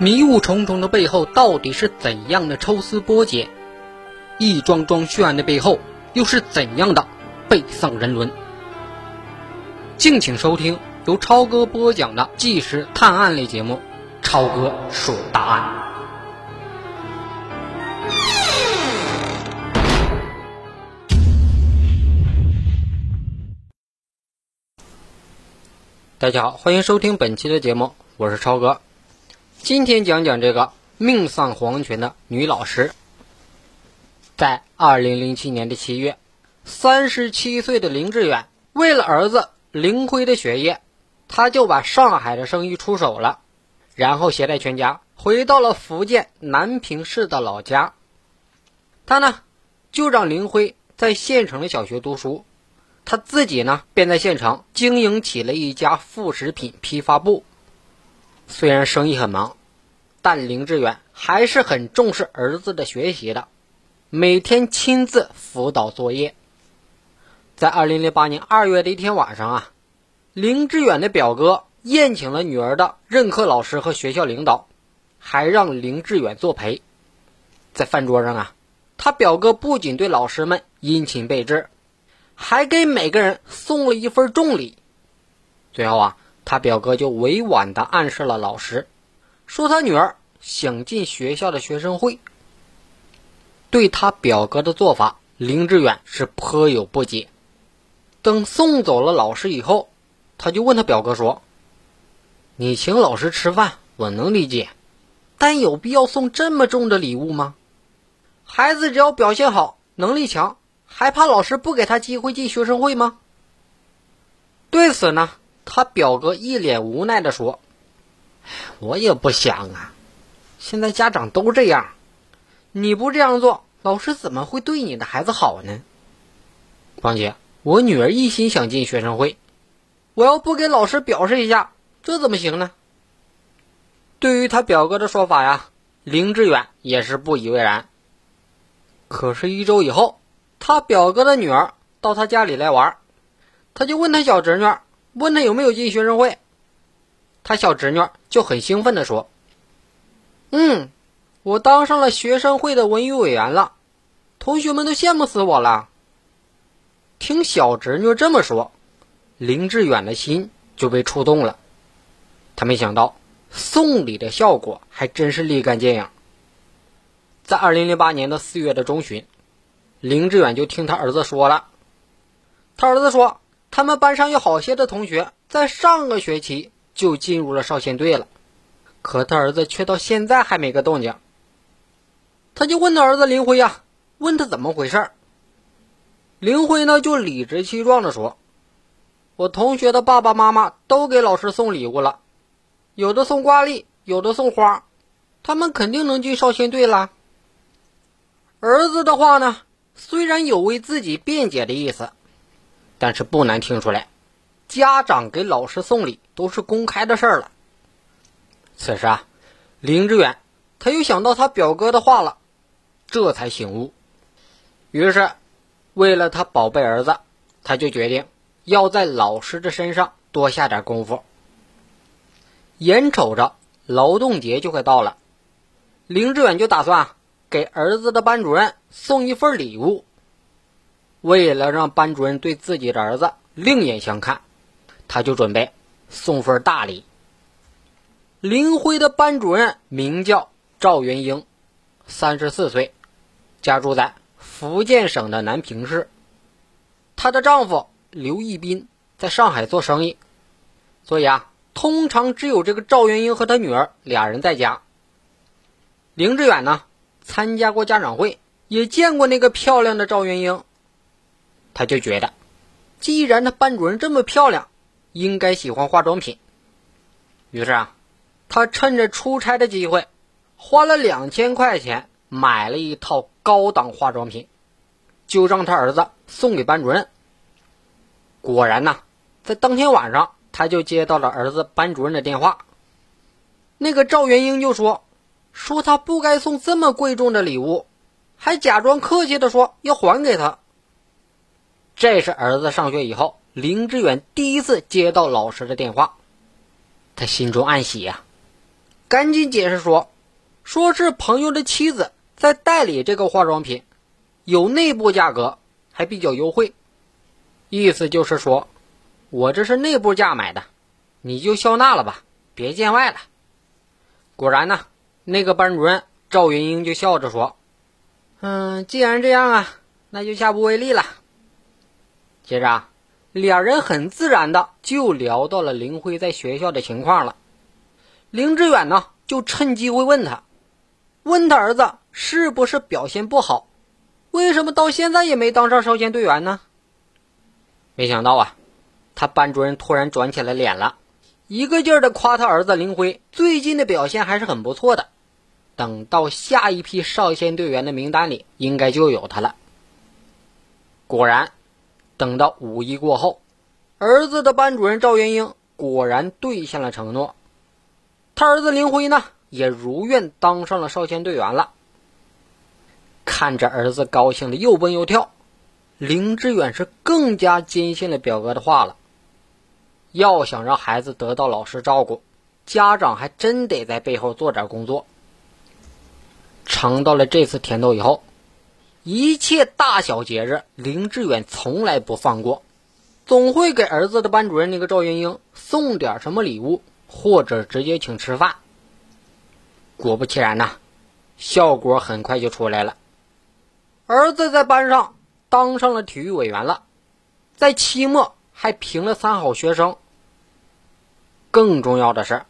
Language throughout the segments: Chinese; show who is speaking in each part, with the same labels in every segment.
Speaker 1: 迷雾重重的背后到底是怎样的抽丝剥茧？一桩桩血案的背后又是怎样的背丧人伦？敬请收听由超哥播讲的纪实探案类节目《超哥说大案》。大家好，欢迎收听本期的节目，我是超哥。今天讲讲这个命丧黄泉的女老师。在二零零七年的七月，三十七岁的林志远为了儿子林辉的学业，他就把上海的生意出手了，然后携带全家回到了福建南平市的老家。他呢，就让林辉在县城的小学读书。他自己呢，便在县城经营起了一家副食品批发部。虽然生意很忙，但林志远还是很重视儿子的学习的，每天亲自辅导作业。在二零零八年二月的一天晚上啊，林志远的表哥宴请了女儿的任课老师和学校领导，还让林志远作陪。在饭桌上啊，他表哥不仅对老师们殷勤备至。还给每个人送了一份重礼。最后啊，他表哥就委婉的暗示了老师，说他女儿想进学校的学生会。对他表哥的做法，林志远是颇有不解。等送走了老师以后，他就问他表哥说：“你请老师吃饭，我能理解，但有必要送这么重的礼物吗？孩子只要表现好，能力强。”还怕老师不给他机会进学生会吗？对此呢，他表哥一脸无奈的说：“我也不想啊，现在家长都这样，你不这样做，老师怎么会对你的孩子好呢？况且我女儿一心想进学生会，我要不给老师表示一下，这怎么行呢？”对于他表哥的说法呀，林志远也是不以为然。可是，一周以后。他表哥的女儿到他家里来玩，他就问他小侄女，问他有没有进学生会。他小侄女就很兴奋地说：“嗯，我当上了学生会的文娱委员了，同学们都羡慕死我了。”听小侄女这么说，林志远的心就被触动了。他没想到送礼的效果还真是立竿见影。在二零零八年的四月的中旬。林志远就听他儿子说了，他儿子说，他们班上有好些的同学在上个学期就进入了少先队了，可他儿子却到现在还没个动静。他就问他儿子林辉呀，问他怎么回事林辉呢就理直气壮的说：“我同学的爸爸妈妈都给老师送礼物了，有的送挂历，有的送花，他们肯定能进少先队啦。”儿子的话呢？虽然有为自己辩解的意思，但是不难听出来，家长给老师送礼都是公开的事儿了。此时啊，林志远他又想到他表哥的话了，这才醒悟。于是，为了他宝贝儿子，他就决定要在老师的身上多下点功夫。眼瞅着劳动节就快到了，林志远就打算。给儿子的班主任送一份礼物，为了让班主任对自己的儿子另眼相看，他就准备送份大礼。林辉的班主任名叫赵元英，三十四岁，家住在福建省的南平市。她的丈夫刘义斌在上海做生意，所以啊，通常只有这个赵元英和她女儿俩人在家。林志远呢？参加过家长会，也见过那个漂亮的赵元英，他就觉得，既然他班主任这么漂亮，应该喜欢化妆品。于是啊，他趁着出差的机会，花了两千块钱买了一套高档化妆品，就让他儿子送给班主任。果然呐，在当天晚上，他就接到了儿子班主任的电话。那个赵元英就说。说他不该送这么贵重的礼物，还假装客气的说要还给他。这是儿子上学以后，林志远第一次接到老师的电话，他心中暗喜呀。赶紧解释说，说是朋友的妻子在代理这个化妆品，有内部价格，还比较优惠。意思就是说，我这是内部价买的，你就笑纳了吧，别见外了。果然呢，那个班主任赵云英就笑着说：“嗯，既然这样啊，那就下不为例了。”接着啊，两人很自然的就聊到了林辉在学校的情况了。林志远呢，就趁机会问他，问他儿子是不是表现不好，为什么到现在也没当上少先队员呢？没想到啊，他班主任突然转起了脸了，一个劲儿的夸他儿子林辉最近的表现还是很不错的，等到下一批少先队员的名单里应该就有他了。果然，等到五一过后，儿子的班主任赵元英果然兑现了承诺。他儿子林辉呢，也如愿当上了少先队员了。看着儿子高兴的又蹦又跳，林志远是更加坚信了表哥的话了。要想让孩子得到老师照顾，家长还真得在背后做点工作。尝到了这次甜头以后，一切大小节日，林志远从来不放过，总会给儿子的班主任那个赵元英送点什么礼物。或者直接请吃饭。果不其然呐，效果很快就出来了。儿子在班上当上了体育委员了，在期末还评了三好学生。更重要的是，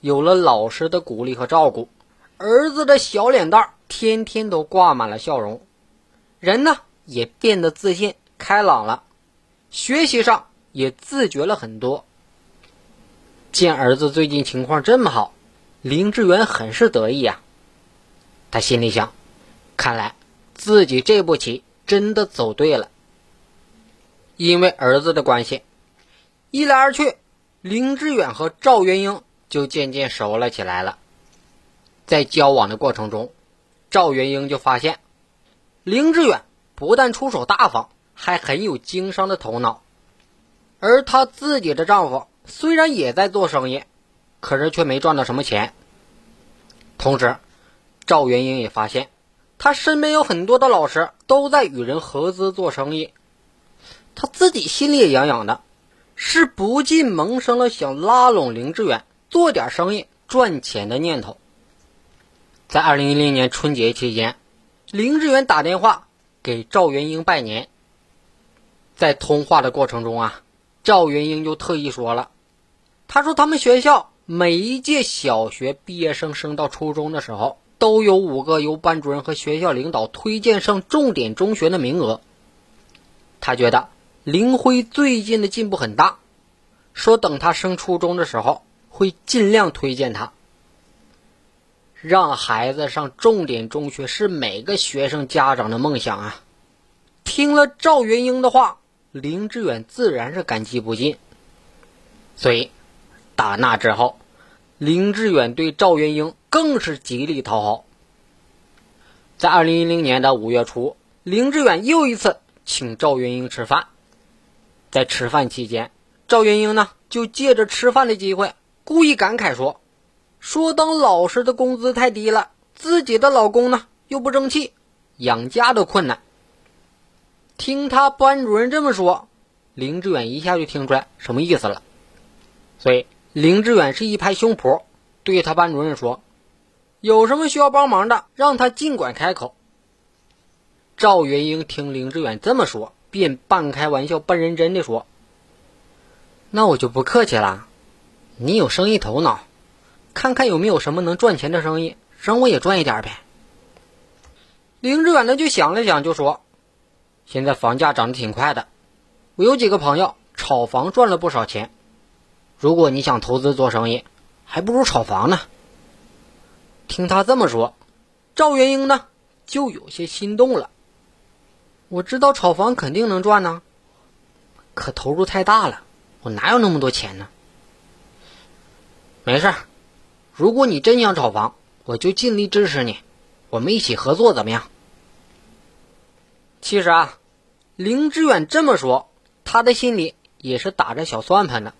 Speaker 1: 有了老师的鼓励和照顾，儿子的小脸蛋天天都挂满了笑容，人呢也变得自信开朗了，学习上也自觉了很多。见儿子最近情况这么好，林志远很是得意啊。他心里想：看来自己这步棋真的走对了。因为儿子的关系，一来二去，林志远和赵元英就渐渐熟了起来了。在交往的过程中，赵元英就发现，林志远不但出手大方，还很有经商的头脑，而她自己的丈夫。虽然也在做生意，可是却没赚到什么钱。同时，赵元英也发现，他身边有很多的老师都在与人合资做生意，他自己心里也痒痒的，是不禁萌生了想拉拢林志远做点生意赚钱的念头。在二零一零年春节期间，林志远打电话给赵元英拜年，在通话的过程中啊。赵元英就特意说了：“他说他们学校每一届小学毕业生升到初中的时候，都有五个由班主任和学校领导推荐上重点中学的名额。他觉得林辉最近的进步很大，说等他升初中的时候会尽量推荐他。让孩子上重点中学是每个学生家长的梦想啊！”听了赵元英的话。林志远自然是感激不尽，所以打那之后，林志远对赵元英更是极力讨好。在二零一零年的五月初，林志远又一次请赵元英吃饭。在吃饭期间，赵元英呢就借着吃饭的机会，故意感慨说：“说当老师的工资太低了，自己的老公呢又不争气，养家都困难。”听他班主任这么说，林志远一下就听出来什么意思了。所以林志远是一拍胸脯，对他班主任说：“有什么需要帮忙的，让他尽管开口。”赵元英听林志远这么说，便半开玩笑半认真的说：“那我就不客气了，你有生意头脑，看看有没有什么能赚钱的生意，让我也赚一点呗。”林志远呢就想了想，就说。现在房价涨得挺快的，我有几个朋友炒房赚了不少钱。如果你想投资做生意，还不如炒房呢。听他这么说，赵元英呢就有些心动了。我知道炒房肯定能赚呢，可投入太大了，我哪有那么多钱呢？没事，如果你真想炒房，我就尽力支持你，我们一起合作怎么样？其实啊，林志远这么说，他的心里也是打着小算盘的。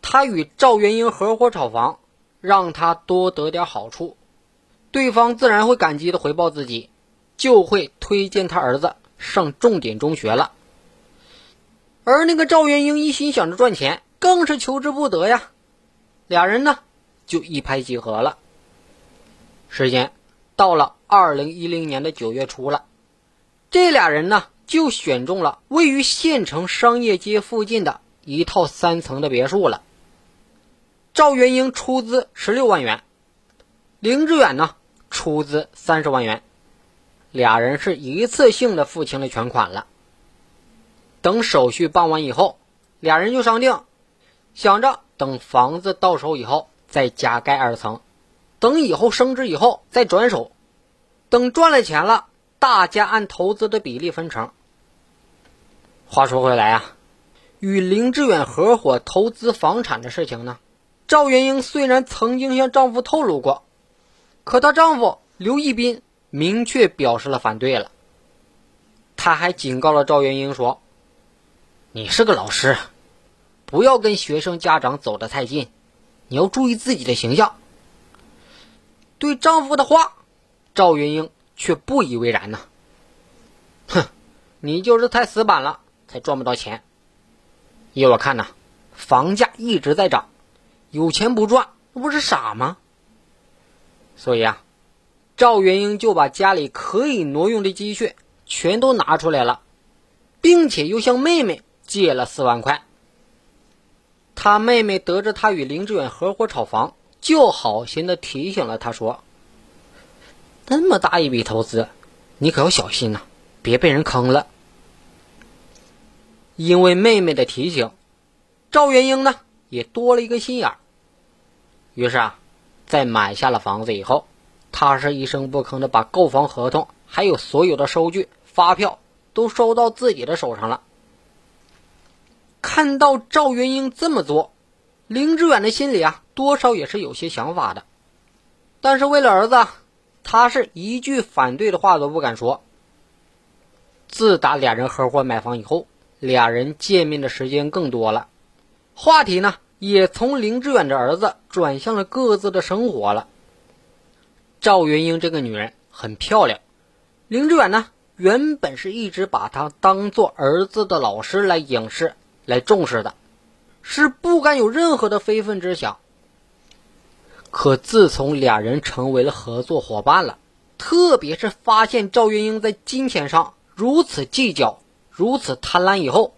Speaker 1: 他与赵元英合伙炒房，让他多得点好处，对方自然会感激的回报自己，就会推荐他儿子上重点中学了。而那个赵元英一心想着赚钱，更是求之不得呀。俩人呢就一拍即合了。时间到了二零一零年的九月初了，这俩人呢就选中了位于县城商业街附近的一套三层的别墅了。赵元英出资十六万元，林志远呢出资三十万元，俩人是一次性的付清了全款了。等手续办完以后，俩人就商定，想着等房子到手以后再加盖二层，等以后升值以后再转手，等赚了钱了，大家按投资的比例分成。话说回来啊，与林志远合伙投资房产的事情呢，赵元英虽然曾经向丈夫透露过，可她丈夫刘义斌明确表示了反对了。他还警告了赵元英说。你是个老师，不要跟学生家长走得太近，你要注意自己的形象。对丈夫的话，赵云英却不以为然呢。哼，你就是太死板了，才赚不到钱。依我看呐，房价一直在涨，有钱不赚，那不是傻吗？所以啊，赵元英就把家里可以挪用的积蓄全都拿出来了，并且又向妹妹。借了四万块，他妹妹得知他与林志远合伙炒房，就好心的提醒了他说：“那么大一笔投资，你可要小心呐，别被人坑了。”因为妹妹的提醒，赵元英呢也多了一个心眼。于是啊，在买下了房子以后，他是一声不吭的把购房合同还有所有的收据、发票都收到自己的手上了。看到赵元英这么做，林志远的心里啊，多少也是有些想法的。但是为了儿子，他是一句反对的话都不敢说。自打俩人合伙买房以后，俩人见面的时间更多了，话题呢也从林志远的儿子转向了各自的生活了。赵元英这个女人很漂亮，林志远呢原本是一直把她当做儿子的老师来影视。来重视的，是不敢有任何的非分之想。可自从俩人成为了合作伙伴了，特别是发现赵元英在金钱上如此计较、如此贪婪以后，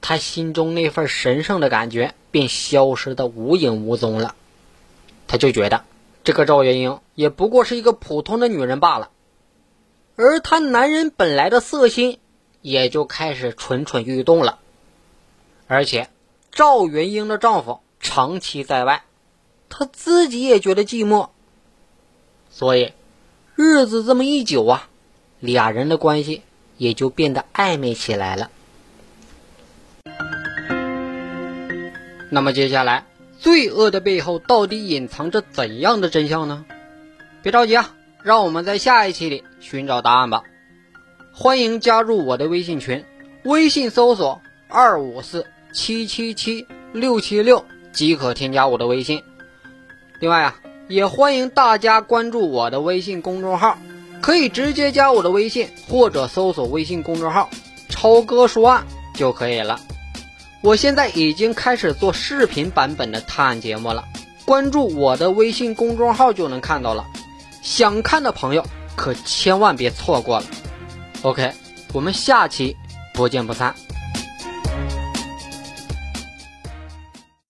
Speaker 1: 他心中那份神圣的感觉便消失的无影无踪了。他就觉得这个赵元英也不过是一个普通的女人罢了，而他男人本来的色心也就开始蠢蠢欲动了。而且，赵元英的丈夫长期在外，她自己也觉得寂寞，所以日子这么一久啊，俩人的关系也就变得暧昧起来了。那么接下来，罪恶的背后到底隐藏着怎样的真相呢？别着急啊，让我们在下一期里寻找答案吧。欢迎加入我的微信群，微信搜索二五四。七七七六七六即可添加我的微信。另外啊，也欢迎大家关注我的微信公众号，可以直接加我的微信或者搜索微信公众号“超哥说案”就可以了。我现在已经开始做视频版本的探案节目了，关注我的微信公众号就能看到了。想看的朋友可千万别错过了。OK，我们下期不见不散。